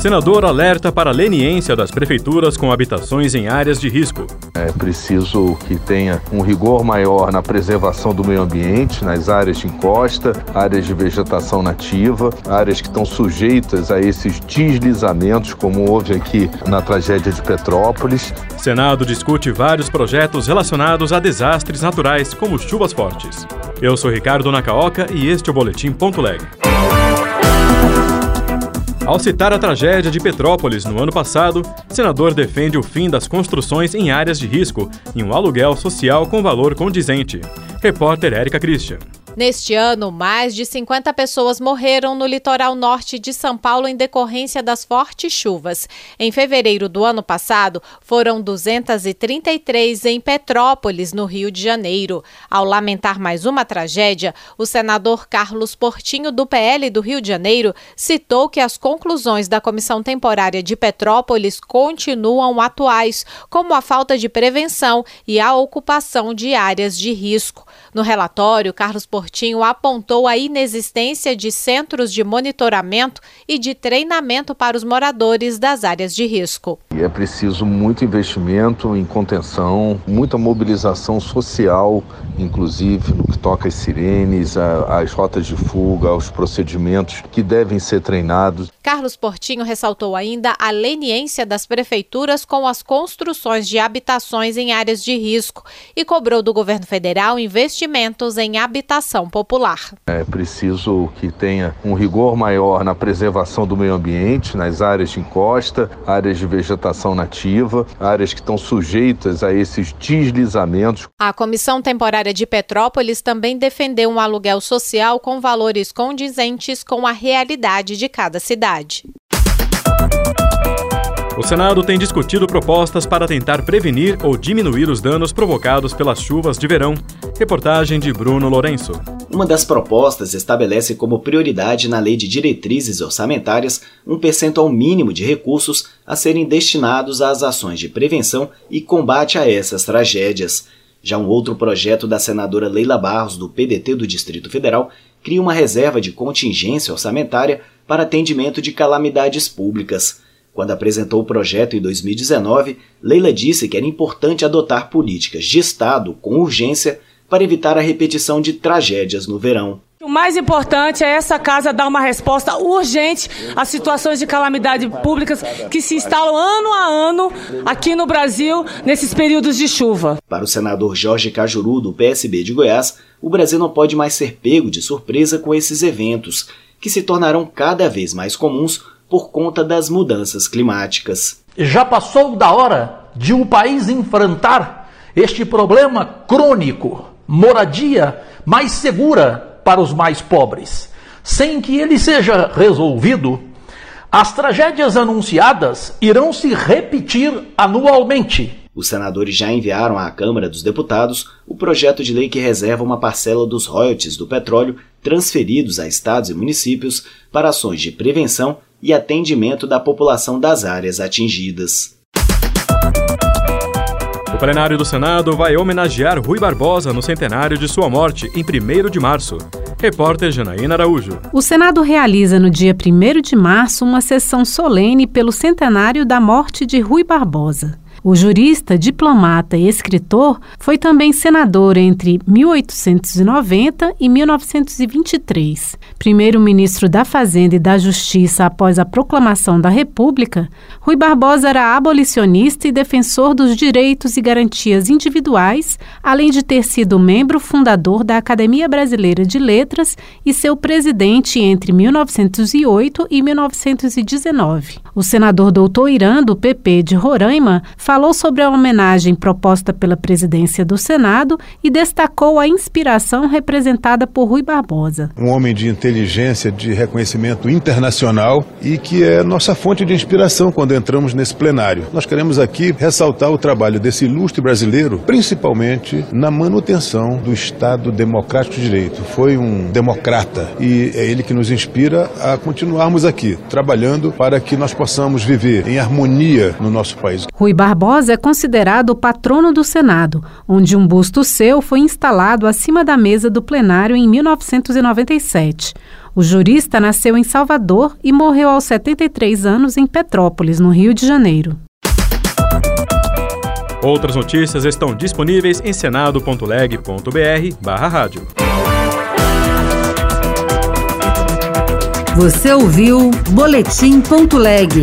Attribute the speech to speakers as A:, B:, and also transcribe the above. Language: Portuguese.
A: Senador alerta para a leniência das prefeituras com habitações em áreas de risco.
B: É preciso que tenha um rigor maior na preservação do meio ambiente, nas áreas de encosta, áreas de vegetação nativa, áreas que estão sujeitas a esses deslizamentos, como houve aqui na tragédia de Petrópolis.
A: Senado discute vários projetos relacionados a desastres naturais, como chuvas fortes. Eu sou Ricardo Nacaoca e este é o Boletim Ponto Leg. Ao citar a tragédia de Petrópolis no ano passado, senador defende o fim das construções em áreas de risco e um aluguel social com valor condizente. Repórter Érica Christian.
C: Neste ano, mais de 50 pessoas morreram no litoral norte de São Paulo em decorrência das fortes chuvas. Em fevereiro do ano passado, foram 233 em Petrópolis, no Rio de Janeiro. Ao lamentar mais uma tragédia, o senador Carlos Portinho, do PL do Rio de Janeiro, citou que as conclusões da Comissão Temporária de Petrópolis continuam atuais, como a falta de prevenção e a ocupação de áreas de risco. No relatório, Carlos Portinho Portinho apontou a inexistência de centros de monitoramento e de treinamento para os moradores das áreas de risco.
B: É preciso muito investimento em contenção, muita mobilização social, inclusive no que toca às sirenes, às rotas de fuga, aos procedimentos que devem ser treinados.
C: Carlos Portinho ressaltou ainda a leniência das prefeituras com as construções de habitações em áreas de risco e cobrou do governo federal investimentos em habitação popular.
B: É preciso que tenha um rigor maior na preservação do meio ambiente, nas áreas de encosta, áreas de vegetação nativa, áreas que estão sujeitas a esses deslizamentos.
C: A Comissão Temporária de Petrópolis também defendeu um aluguel social com valores condizentes com a realidade de cada cidade cidade.
A: O Senado tem discutido propostas para tentar prevenir ou diminuir os danos provocados pelas chuvas de verão. Reportagem de Bruno Lourenço.
D: Uma das propostas estabelece como prioridade na Lei de Diretrizes Orçamentárias um percentual mínimo de recursos a serem destinados às ações de prevenção e combate a essas tragédias. Já um outro projeto da senadora Leila Barros, do PDT do Distrito Federal, cria uma reserva de contingência orçamentária para atendimento de calamidades públicas. Quando apresentou o projeto em 2019, Leila disse que era importante adotar políticas de Estado com urgência para evitar a repetição de tragédias no verão.
E: O mais importante é essa casa dar uma resposta urgente às situações de calamidade públicas que se instalam ano a ano aqui no Brasil nesses períodos de chuva.
D: Para o senador Jorge Cajuru, do PSB de Goiás, o Brasil não pode mais ser pego de surpresa com esses eventos que se tornarão cada vez mais comuns por conta das mudanças climáticas.
F: Já passou da hora de um país enfrentar este problema crônico, moradia mais segura para os mais pobres. Sem que ele seja resolvido, as tragédias anunciadas irão se repetir anualmente
D: os senadores já enviaram à Câmara dos Deputados o projeto de lei que reserva uma parcela dos royalties do petróleo transferidos a estados e municípios para ações de prevenção e atendimento da população das áreas atingidas.
A: Plenário do Senado vai homenagear Rui Barbosa no centenário de sua morte, em 1 de março. Repórter Janaína Araújo.
G: O Senado realiza no dia 1 de março uma sessão solene pelo centenário da morte de Rui Barbosa. O jurista, diplomata e escritor foi também senador entre 1890 e 1923. Primeiro-ministro da Fazenda e da Justiça após a proclamação da República, Rui Barbosa era abolicionista e defensor dos direitos e garantias individuais, além de ter sido membro fundador da Academia Brasileira de Letras e seu presidente entre 1908 e 1919. O senador doutor Irã, do PP de Roraima, falou sobre a homenagem proposta pela presidência do Senado e destacou a inspiração representada por Rui Barbosa.
H: Um homem de inteligência, de reconhecimento internacional e que é nossa fonte de inspiração quando entramos nesse plenário. Nós queremos aqui ressaltar o trabalho desse ilustre brasileiro, principalmente na manutenção do Estado democrático de direito. Foi um democrata e é ele que nos inspira a continuarmos aqui, trabalhando para que nós possamos viver em harmonia no nosso país.
G: Rui Barbosa é considerado o patrono do Senado, onde um busto seu foi instalado acima da mesa do plenário em 1997. O jurista nasceu em Salvador e morreu aos 73 anos em Petrópolis, no Rio de Janeiro.
A: Outras notícias estão disponíveis em senado.leg.br/rádio.
I: Você ouviu Boletim.leg.